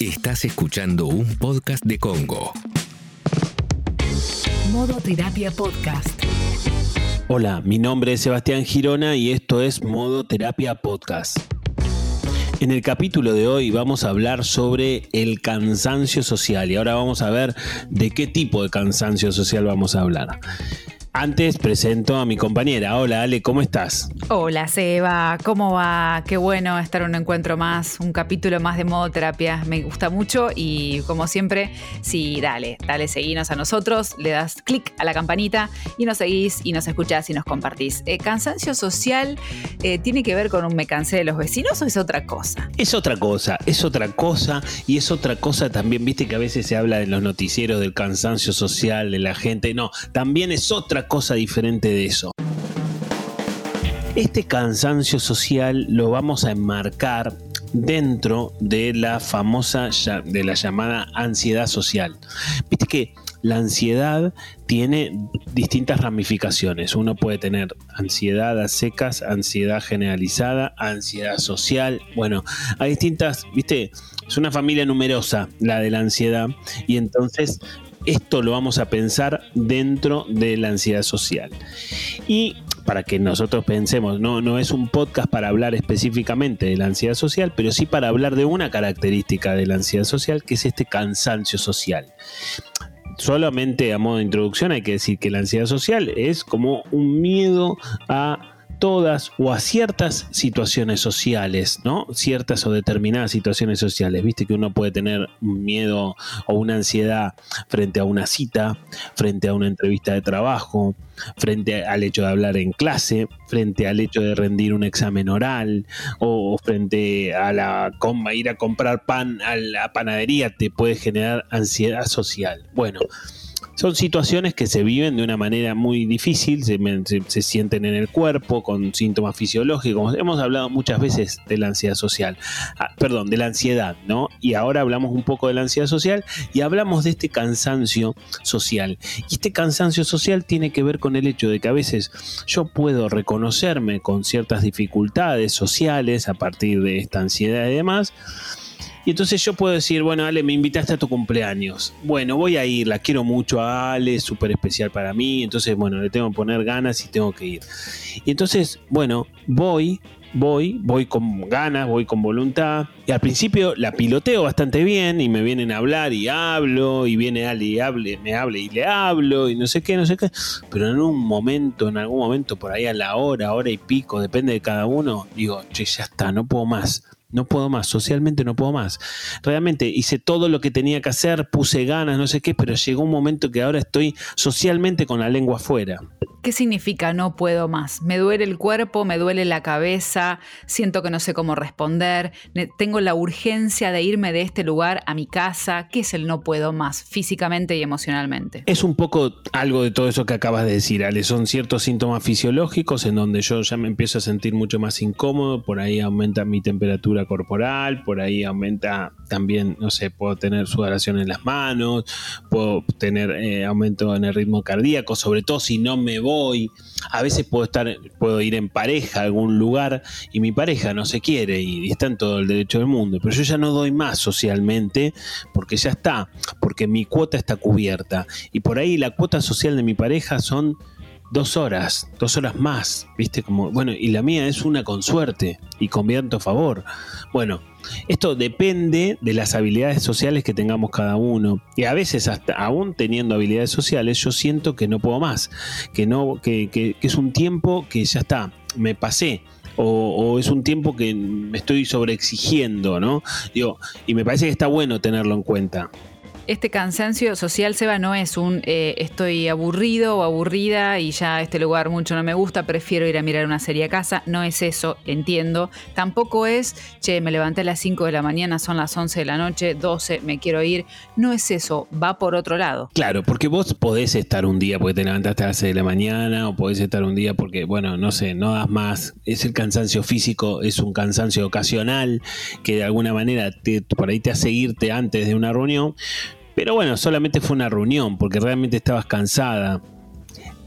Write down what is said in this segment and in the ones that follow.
Estás escuchando un podcast de Congo. Modo Terapia Podcast. Hola, mi nombre es Sebastián Girona y esto es Modo Terapia Podcast. En el capítulo de hoy vamos a hablar sobre el cansancio social y ahora vamos a ver de qué tipo de cansancio social vamos a hablar. Antes presento a mi compañera. Hola Ale, ¿cómo estás? Hola Seba, ¿cómo va? Qué bueno estar en un encuentro más, un capítulo más de modo terapia. Me gusta mucho y como siempre, sí, dale, dale, seguinos a nosotros, le das clic a la campanita y nos seguís y nos escuchás y nos compartís. Eh, ¿Cansancio social eh, tiene que ver con un me cansé de los vecinos o es otra cosa? Es otra cosa, es otra cosa y es otra cosa también, viste que a veces se habla de los noticieros del cansancio social de la gente. No, también es otra cosa diferente de eso. Este cansancio social lo vamos a enmarcar dentro de la famosa, de la llamada ansiedad social. Viste que la ansiedad tiene distintas ramificaciones. Uno puede tener ansiedad a secas, ansiedad generalizada, ansiedad social. Bueno, hay distintas, viste, es una familia numerosa la de la ansiedad y entonces esto lo vamos a pensar dentro de la ansiedad social. Y para que nosotros pensemos, no, no es un podcast para hablar específicamente de la ansiedad social, pero sí para hablar de una característica de la ansiedad social, que es este cansancio social solamente a modo de introducción hay que decir que la ansiedad social es como un miedo a todas o a ciertas situaciones sociales, ¿no? Ciertas o determinadas situaciones sociales. Viste que uno puede tener un miedo o una ansiedad frente a una cita, frente a una entrevista de trabajo, frente al hecho de hablar en clase, frente al hecho de rendir un examen oral o frente a la ir a comprar pan a la panadería te puede generar ansiedad social. Bueno, son situaciones que se viven de una manera muy difícil, se, sienten en el cuerpo con síntomas fisiológicos. Hemos hablado muchas veces de la ansiedad social, ah, perdón, de la ansiedad, ¿no? Y ahora hablamos un poco de la ansiedad social y hablamos de este cansancio social. Y este cansancio social tiene que ver con el hecho de que a veces yo puedo reconocerme con ciertas dificultades sociales a partir de esta ansiedad y demás y entonces yo puedo decir, bueno, Ale, me invitaste a tu cumpleaños. Bueno, voy a ir, la quiero mucho a Ale, es súper especial para mí. Entonces, bueno, le tengo que poner ganas y tengo que ir. Y entonces, bueno, voy, voy, voy con ganas, voy con voluntad. Y al principio la piloteo bastante bien y me vienen a hablar y hablo y viene Ale y hable, me hable y le hablo y no sé qué, no sé qué. Pero en un momento, en algún momento, por ahí a la hora, hora y pico, depende de cada uno, digo, che, ya está, no puedo más no puedo más, socialmente no puedo más. Realmente hice todo lo que tenía que hacer, puse ganas, no sé qué, pero llegó un momento que ahora estoy socialmente con la lengua afuera. ¿Qué significa no puedo más? Me duele el cuerpo, me duele la cabeza, siento que no sé cómo responder, tengo la urgencia de irme de este lugar a mi casa. ¿Qué es el no puedo más físicamente y emocionalmente? Es un poco algo de todo eso que acabas de decir, Ale. Son ciertos síntomas fisiológicos en donde yo ya me empiezo a sentir mucho más incómodo, por ahí aumenta mi temperatura corporal, por ahí aumenta también, no sé, puedo tener sudoración en las manos, puedo tener eh, aumento en el ritmo cardíaco, sobre todo si no me voy a veces puedo estar, puedo ir en pareja a algún lugar y mi pareja no se quiere y, está en todo el derecho del mundo, pero yo ya no doy más socialmente porque ya está, porque mi cuota está cubierta. Y por ahí la cuota social de mi pareja son dos horas, dos horas más, viste como, bueno, y la mía es una con suerte y con viento a favor. Bueno, esto depende de las habilidades sociales que tengamos cada uno. Y a veces, hasta aún teniendo habilidades sociales, yo siento que no puedo más, que, no, que, que, es un tiempo que ya está, me pasé. O, es un tiempo que me estoy sobreexigiendo, ¿no? Digo, y me parece que está bueno tenerlo en cuenta este cansancio social, Seba, no es un eh, estoy aburrido o aburrida y ya este lugar mucho no me gusta, prefiero ir a mirar una serie a casa. No es eso, entiendo. Tampoco es, che, me levanté a las 5 de la mañana, son las 11 de la noche, 12, me quiero ir. No es eso, va por otro lado. Claro, porque vos podés estar un día porque te levantaste a las 6 de la mañana o podés estar un día porque, bueno, no sé, no das más. Es el cansancio físico, es un cansancio ocasional que de alguna manera te, por ahí te hace antes de una reunión pero bueno, solamente fue una reunión porque realmente estabas cansada.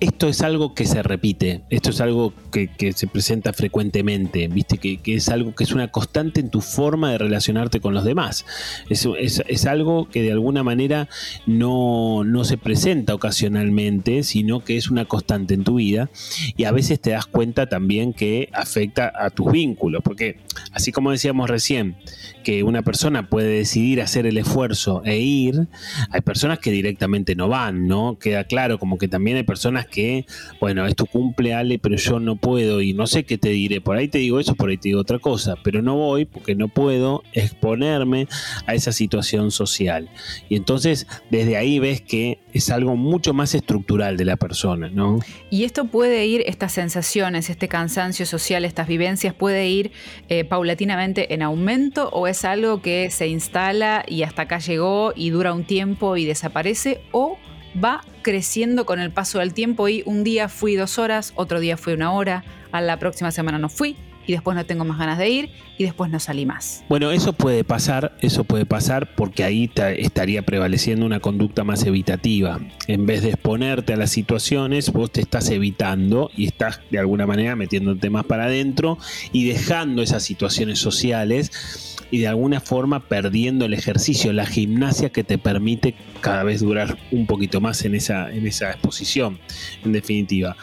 Esto es algo que se repite, esto es algo que, se presenta frecuentemente, viste, que, es algo que es una constante en tu forma de relacionarte con los demás. Es, es, algo que de alguna manera no, no, se presenta ocasionalmente, sino que es una constante en tu vida y a veces te das cuenta también que afecta a tus vínculos, porque así como decíamos recién, que una persona puede decidir hacer el esfuerzo e ir, hay personas que directamente no van, ¿no? Queda claro como que también hay personas que, bueno, es tu cumple, Ale, pero yo no puedo y no sé qué te diré. Por ahí te digo eso, por ahí te digo otra cosa, pero no voy porque no puedo exponerme a esa situación social. Y entonces, desde ahí ves que es algo mucho más estructural de la persona, ¿no? Y esto puede ir, estas sensaciones, este cansancio social, estas vivencias, puede ir eh, paulatinamente en aumento o es algo que se instala y hasta acá llegó y dura un tiempo y desaparece o va creciendo con el paso del tiempo y un día fui dos horas, otro día fui una hora, a la próxima semana no fui y después no tengo más ganas de ir y después no salí más. Bueno, eso puede pasar, eso puede pasar porque ahí estaría prevaleciendo una conducta más evitativa. En vez de exponerte a las situaciones, vos te estás evitando y estás de alguna manera metiéndote más para adentro y dejando esas situaciones sociales y de alguna forma perdiendo el ejercicio, la gimnasia que te permite cada vez durar un poquito más en esa, en esa exposición, en definitiva.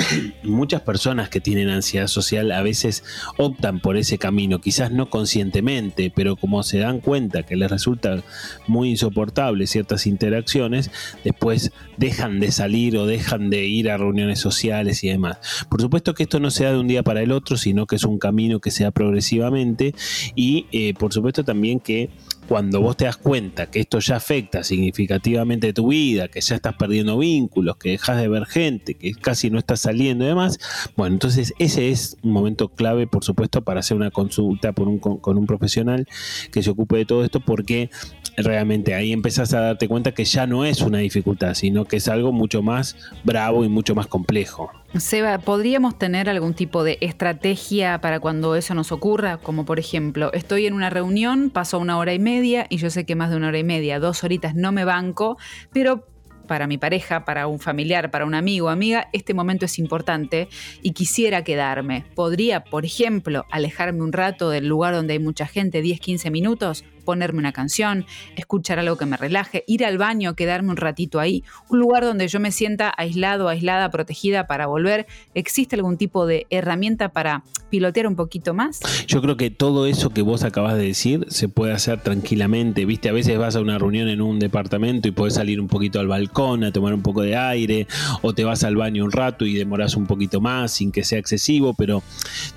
Muchas personas que tienen ansiedad social a veces optan por ese camino, quizás no conscientemente, pero como se dan cuenta que les resulta muy insoportable ciertas interacciones, después dejan de salir o dejan de ir a reuniones sociales y demás. Por supuesto que esto no se da de un día para el otro, sino que es un camino que se da progresivamente y eh, por supuesto también que cuando vos te das cuenta que esto ya afecta significativamente tu vida, que ya estás perdiendo vínculos, que dejas de ver gente, que casi no estás saliendo y demás, bueno, entonces ese es un momento clave, por supuesto, para hacer una consulta un, con un profesional que se ocupe de todo esto, porque realmente ahí empezás a darte cuenta que ya no es una dificultad, sino que es algo mucho más bravo y mucho más complejo. Seba, ¿podríamos tener algún tipo de estrategia para cuando eso nos ocurra? Como por ejemplo, estoy en una reunión, pasó una hora y media y yo sé que más de una hora y media, dos horitas no me banco, pero para mi pareja, para un familiar, para un amigo amiga, este momento es importante y quisiera quedarme. ¿Podría, por ejemplo, alejarme un rato del lugar donde hay mucha gente, 10, 15 minutos? Ponerme una canción, escuchar algo que me relaje, ir al baño, quedarme un ratito ahí, un lugar donde yo me sienta aislado, aislada, protegida para volver. ¿Existe algún tipo de herramienta para pilotear un poquito más? Yo creo que todo eso que vos acabas de decir se puede hacer tranquilamente. Viste, a veces vas a una reunión en un departamento y podés salir un poquito al balcón a tomar un poco de aire, o te vas al baño un rato y demoras un poquito más sin que sea excesivo, pero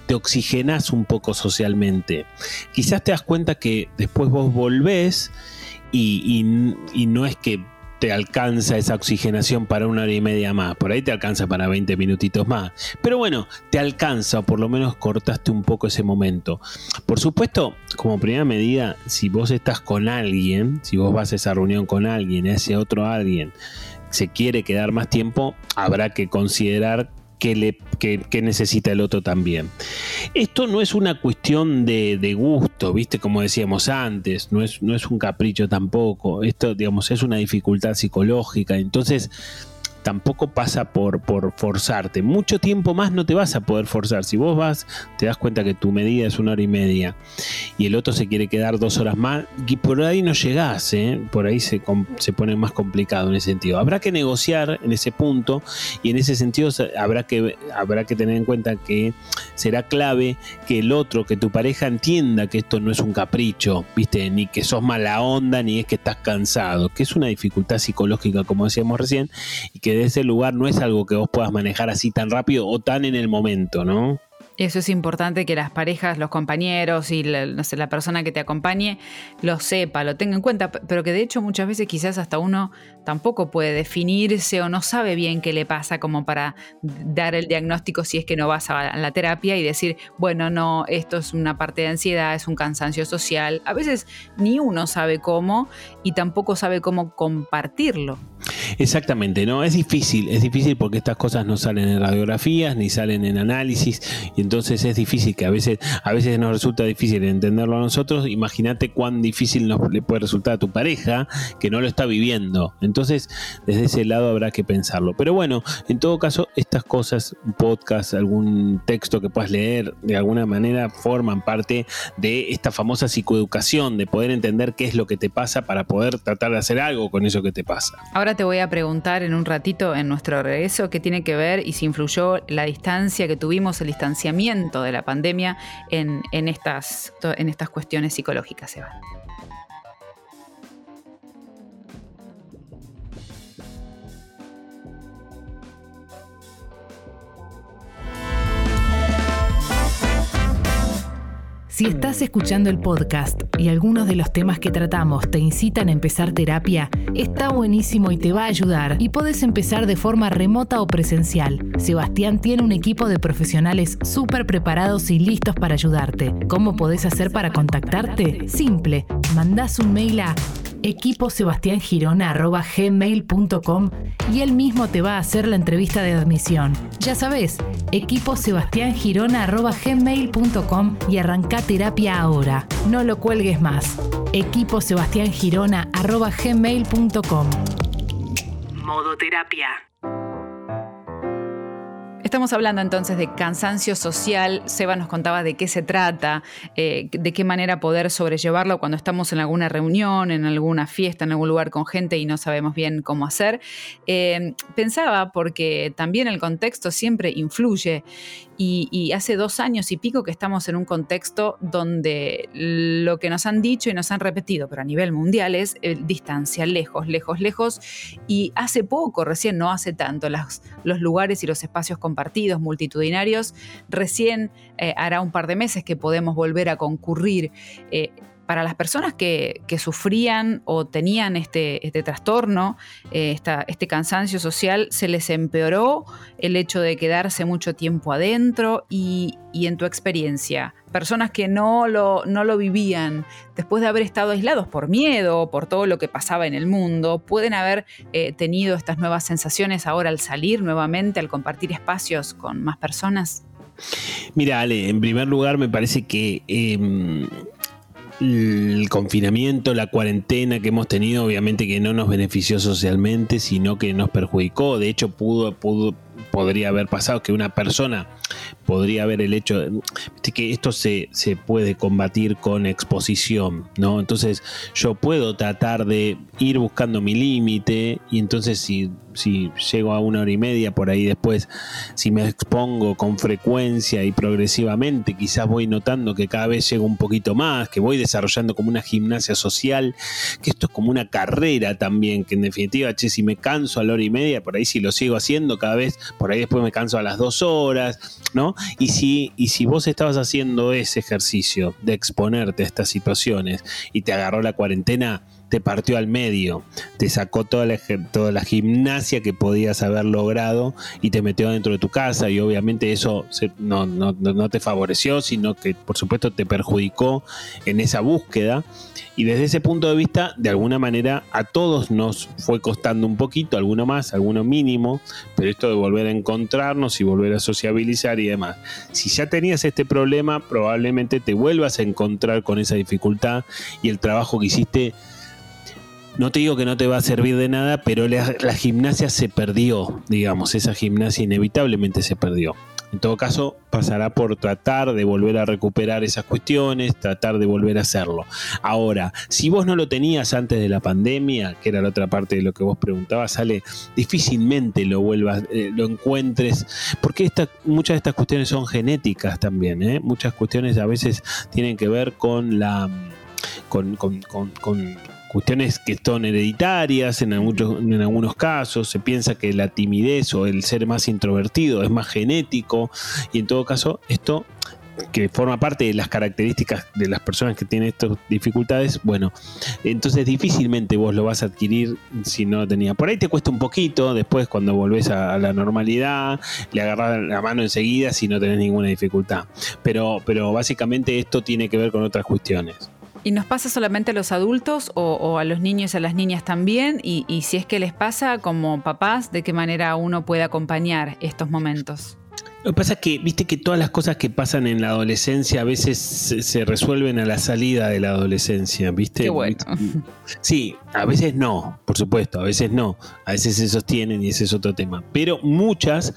te oxigenas un poco socialmente. Quizás te das cuenta que después vos volvés y, no es que te alcanza esa oxigenación para una hora y media más, por ahí te alcanza para 20 minutitos más, pero bueno, te alcanza, o por lo menos cortaste un poco ese momento. Por supuesto, como primera medida, si vos estás con alguien, si vos vas a esa reunión con alguien, ese otro alguien se quiere quedar más tiempo, habrá que considerar que, le, que, necesita el otro también. Esto no es una cuestión de, de, gusto, ¿viste? Como decíamos antes, no es, no es un capricho tampoco. Esto, digamos, es una dificultad psicológica. Entonces, tampoco pasa por, por forzarte. Mucho tiempo más no te vas a poder forzar. Si vos vas, te das cuenta que tu medida es una hora y media y el otro se quiere quedar dos horas más, y por ahí no llegás, ¿eh? por ahí se, se pone más complicado en ese sentido. Habrá que negociar en ese punto y en ese sentido habrá que, habrá que tener en cuenta que será clave que el otro, que tu pareja entienda que esto no es un capricho, ¿viste? Ni que sos mala onda, ni es que estás cansado, que es una dificultad psicológica, como decíamos recién, y de ese lugar no es algo que vos puedas manejar así tan rápido o tan en el momento, ¿no? Eso es importante que las parejas, los compañeros y la, la persona que te acompañe lo sepa, lo tenga en cuenta, pero que de hecho muchas veces quizás hasta uno tampoco puede definirse o no sabe bien qué le pasa como para dar el diagnóstico si es que no vas a la terapia y decir, bueno, no, esto es una parte de ansiedad, es un cansancio social. A veces ni uno sabe cómo y tampoco sabe cómo compartirlo. Exactamente, no, es difícil, es difícil porque estas cosas no salen en radiografías ni salen en análisis y entonces es difícil que a veces, a veces nos resulta difícil entenderlo a nosotros. Imagínate cuán difícil nos le puede resultar a tu pareja que no lo está viviendo. Entonces, desde ese lado habrá que pensarlo. Pero bueno, en todo caso, estas cosas, un podcast, algún texto que puedas leer, de alguna manera forman parte de esta famosa psicoeducación, de poder entender qué es lo que te pasa para poder tratar de hacer algo con eso que te pasa. Ahora te voy a preguntar en un ratito en nuestro regreso qué tiene que ver y si influyó la distancia que tuvimos, el distanciamiento de la pandemia en, en estas, en estas cuestiones psicológicas, Eva. Si estás escuchando el podcast y algunos de los temas que tratamos te incitan a empezar terapia, está buenísimo y te va a ayudar. Y puedes empezar de forma remota o presencial. Sebastián tiene un equipo de profesionales súper preparados y listos para ayudarte. ¿Cómo podés hacer para contactarte? Simple, mandás un mail a equiposebastiangirona.gmail.com y él mismo te va a hacer la entrevista de admisión. Ya sabes, equiposebastiangirona.gmail.com y arranca terapia ahora. No lo cuelgues más. equiposebastiangirona.gmail.com Modo terapia. Estamos hablando entonces de cansancio social. Seba nos contaba de qué se trata, eh, de qué manera poder sobrellevarlo cuando estamos en alguna reunión, en alguna fiesta, en algún lugar con gente y no sabemos bien cómo hacer. Eh, pensaba porque también el contexto siempre influye y, hace dos años y pico que estamos en un contexto donde lo que nos han dicho y nos han repetido, pero a nivel mundial, es eh, distancia, lejos, lejos, lejos. Y hace poco, recién, no hace tanto, los lugares y los espacios compartidos, multitudinarios, recién eh, hará un par de meses que podemos volver a concurrir. Eh, para las personas que, sufrían o tenían este, este trastorno, eh, este cansancio social, se les empeoró el hecho de quedarse mucho tiempo adentro y, en tu experiencia, personas que no lo, no lo vivían después de haber estado aislados por miedo, por todo lo que pasaba en el mundo, pueden haber eh, tenido estas nuevas sensaciones ahora al salir nuevamente, al compartir espacios con más personas. Mira, Ale, en primer lugar me parece que em, el confinamiento, la cuarentena que hemos tenido, obviamente que no nos benefició socialmente, sino que nos perjudicó. De hecho, pudo, pudo podría haber pasado que una persona podría haber el hecho de que esto se, se, puede combatir con exposición, ¿no? Entonces yo puedo tratar de ir buscando mi límite y entonces si, si llego a una hora y media por ahí después, si me expongo con frecuencia y progresivamente, quizás voy notando que cada vez llego un poquito más, que voy desarrollando como una gimnasia social, que esto es como una carrera también, que en definitiva, che, si me canso a la hora y media, por ahí si lo sigo haciendo cada vez, por ahí después me canso a las dos horas, ¿no? Y si, y si vos estabas haciendo ese ejercicio de exponerte a estas situaciones y te agarró la cuarentena, te partió al medio, te sacó toda la, toda la gimnasia que podías haber logrado y te metió dentro de tu casa y obviamente eso no, no, te favoreció, sino que por supuesto te perjudicó en esa búsqueda y desde ese punto de vista, de alguna manera, a todos nos fue costando un poquito, alguno más, alguno mínimo, pero esto de volver a encontrarnos y volver a sociabilizar y demás. Si ya tenías este problema, probablemente te vuelvas a encontrar con esa dificultad y el trabajo que hiciste no te digo que no te va a servir de nada, pero la, gimnasia se perdió, digamos, esa gimnasia inevitablemente se perdió. En todo caso, pasará por tratar de volver a recuperar esas cuestiones, tratar de volver a hacerlo. Ahora, si vos no lo tenías antes de la pandemia, que era la otra parte de lo que vos preguntabas, sale difícilmente lo vuelvas, eh, lo encuentres, porque muchas de estas cuestiones son genéticas también, ¿eh? muchas cuestiones a veces tienen que ver con la con, con, cuestiones que son hereditarias en, en algunos casos, se piensa que la timidez o el ser más introvertido es más genético y en todo caso esto que forma parte de las características de las personas que tienen estas dificultades, bueno, entonces difícilmente vos lo vas a adquirir si no lo tenía. Por ahí te cuesta un poquito, después cuando volvés a, la normalidad, le agarras la mano enseguida si no tenés ninguna dificultad. Pero, pero básicamente esto tiene que ver con otras cuestiones. ¿Y nos pasa solamente a los adultos o, a los niños y a las niñas también? Y, y si es que les pasa como papás, ¿de qué manera uno puede acompañar estos momentos? Lo que pasa es que, viste que todas las cosas que pasan en la adolescencia a veces se, resuelven a la salida de la adolescencia, ¿viste? Qué bueno. Sí, a veces no, por supuesto, a veces no. A veces se sostienen y ese es otro tema. Pero muchas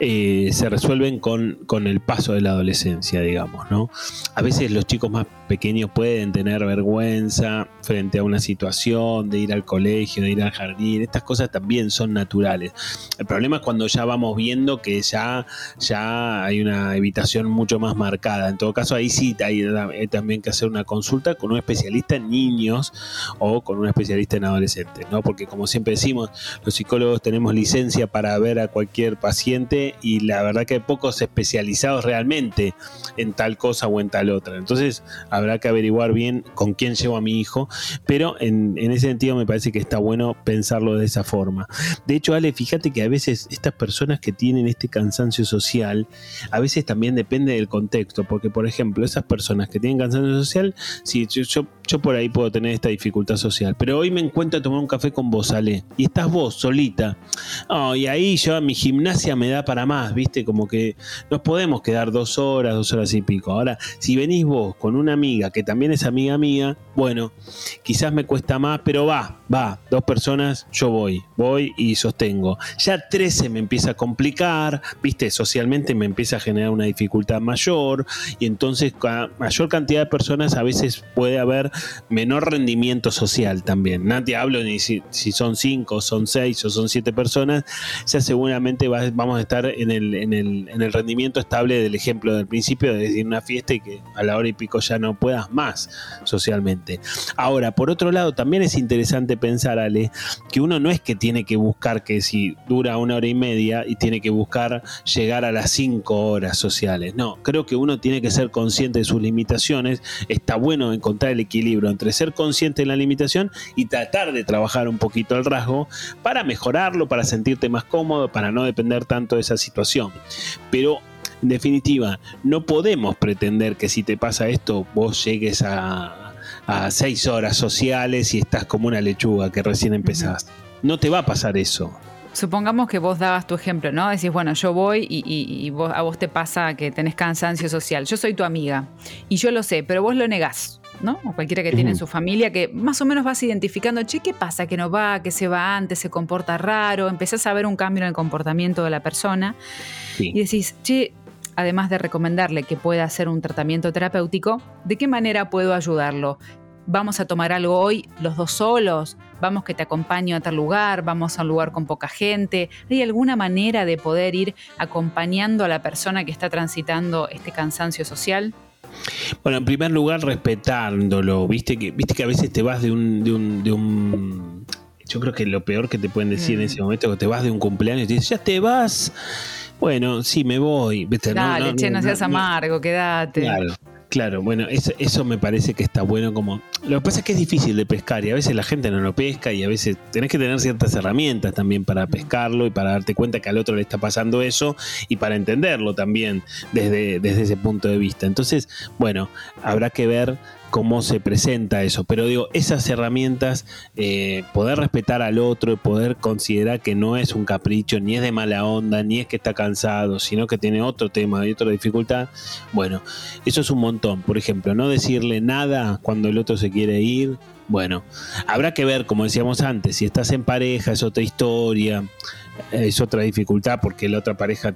eh, se resuelven con, con el paso de la adolescencia, digamos, ¿no? A veces los chicos más pequeños pueden tener vergüenza frente a una situación de ir al colegio, de ir al jardín. Estas cosas también son naturales. El problema es cuando ya vamos viendo que ya ya hay una evitación mucho más marcada. En todo caso, ahí sí hay, también que hacer una consulta con un especialista en niños o con un especialista en adolescentes, ¿no? Porque como siempre decimos, los psicólogos tenemos licencia para ver a cualquier paciente y la verdad que hay pocos especializados realmente en tal cosa o en tal otra. Entonces, habrá que averiguar bien con quién llevo a mi hijo, pero en, en ese sentido me parece que está bueno pensarlo de esa forma. De hecho, Ale, fíjate que a veces estas personas que tienen este cansancio social, a veces también depende del contexto, porque por ejemplo, esas personas que tienen cansancio social, si yo, por ahí puedo tener esta dificultad social, pero hoy me encuentro a tomar un café con vos, Ale, y estás vos solita, oh, y ahí yo mi gimnasia me da para más, viste, como que nos podemos quedar dos horas, dos horas y pico. Ahora, si venís vos con una amiga que también es amiga mía, bueno, quizás me cuesta más, pero va, va, dos personas, yo voy, voy y sostengo. Ya 13 me empieza a complicar, viste, socialmente me empieza a generar una dificultad mayor y entonces mayor cantidad de personas a veces puede haber menor rendimiento social también. No te hablo ni si, son cinco, son seis o son siete personas, ya seguramente vamos a estar en el, en, el, en el rendimiento estable del ejemplo del principio de decir una fiesta y que a la hora y pico ya no puedas más socialmente. Ahora, por otro lado, también es interesante pensar, Ale, que uno no es que tiene que buscar que si dura una hora y media y tiene que buscar llegar a la las cinco horas sociales. No, creo que uno tiene que ser consciente de sus limitaciones. Está bueno encontrar el equilibrio entre ser consciente de la limitación y tratar de trabajar un poquito el rasgo para mejorarlo, para sentirte más cómodo, para no depender tanto de esa situación. Pero en definitiva, no podemos pretender que si te pasa esto, vos llegues a, a seis horas sociales y estás como una lechuga que recién empezás. No te va a pasar eso. Supongamos que vos dabas tu ejemplo, ¿no? Decís, bueno, yo voy y, a vos te pasa que tenés cansancio social. Yo soy tu amiga y yo lo sé, pero vos lo negás. ¿No? O cualquiera que tiene en su familia, que más o menos vas identificando, che, ¿qué pasa? Que no va, que se va antes, se comporta raro, empezás a ver un cambio en el comportamiento de la persona y decís, che, además de recomendarle que pueda hacer un tratamiento terapéutico, ¿de qué manera puedo ayudarlo? vamos a tomar algo hoy los dos solos, vamos que te acompaño a tal lugar, vamos a un lugar con poca gente. ¿Hay alguna manera de poder ir acompañando a la persona que está transitando este cansancio social? Bueno, en primer lugar, respetándolo. Viste que, viste que a veces te vas de un, de un, de un yo creo que lo peor que te pueden decir en mm. ese momento es que te vas de un cumpleaños y te dices, ya te vas. Bueno, sí, me voy. Dale, che, no, seas amargo, quédate. Claro. Claro, bueno, eso, eso me parece que está bueno como... Lo que pasa es que es difícil de pescar y a veces la gente no lo pesca y a veces tenés que tener ciertas herramientas también para pescarlo y para darte cuenta que al otro le está pasando eso y para entenderlo también desde, desde ese punto de vista. Entonces, bueno, habrá que ver cómo se presenta eso. Pero digo, esas herramientas, eh, poder respetar al otro poder considerar que no es un capricho, ni es de mala onda, ni es que está cansado, sino que tiene otro tema y otra dificultad, bueno, eso es un montón. Por ejemplo, no decirle nada cuando el otro se quiere ir. Bueno, habrá que ver, como decíamos antes, si estás en pareja es otra historia es otra dificultad porque la otra pareja,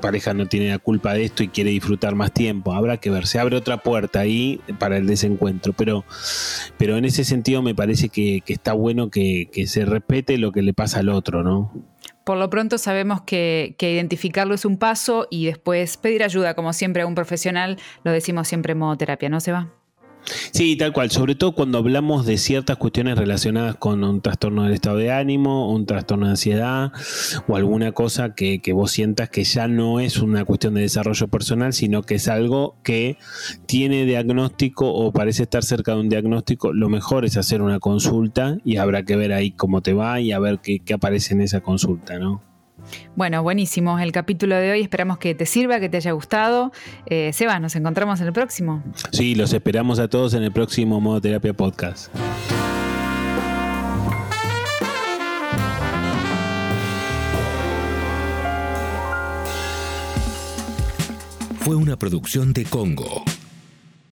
pareja no tiene la culpa de esto y quiere disfrutar más tiempo. Habrá que ver, se abre otra puerta ahí para el desencuentro, pero, pero en ese sentido me parece que, está bueno que, se respete lo que le pasa al otro, ¿no? Por lo pronto sabemos que, que, identificarlo es un paso y después pedir ayuda, como siempre, a un profesional, lo decimos siempre en modo terapia, ¿no se va? Sí, tal cual. Sobre todo cuando hablamos de ciertas cuestiones relacionadas con un trastorno del estado de ánimo, un trastorno de ansiedad o alguna cosa que, vos sientas que ya no es una cuestión de desarrollo personal, sino que es algo que tiene diagnóstico o parece estar cerca de un diagnóstico, lo mejor es hacer una consulta y habrá que ver ahí cómo te va y a ver qué, qué aparece en esa consulta, ¿no? Bueno, buenísimo el capítulo de hoy. Esperamos que te sirva, que te haya gustado. Eh, Sebas, nos encontramos en el próximo. Sí, los esperamos a todos en el próximo Modo Terapia Podcast. Fue una producción de Congo.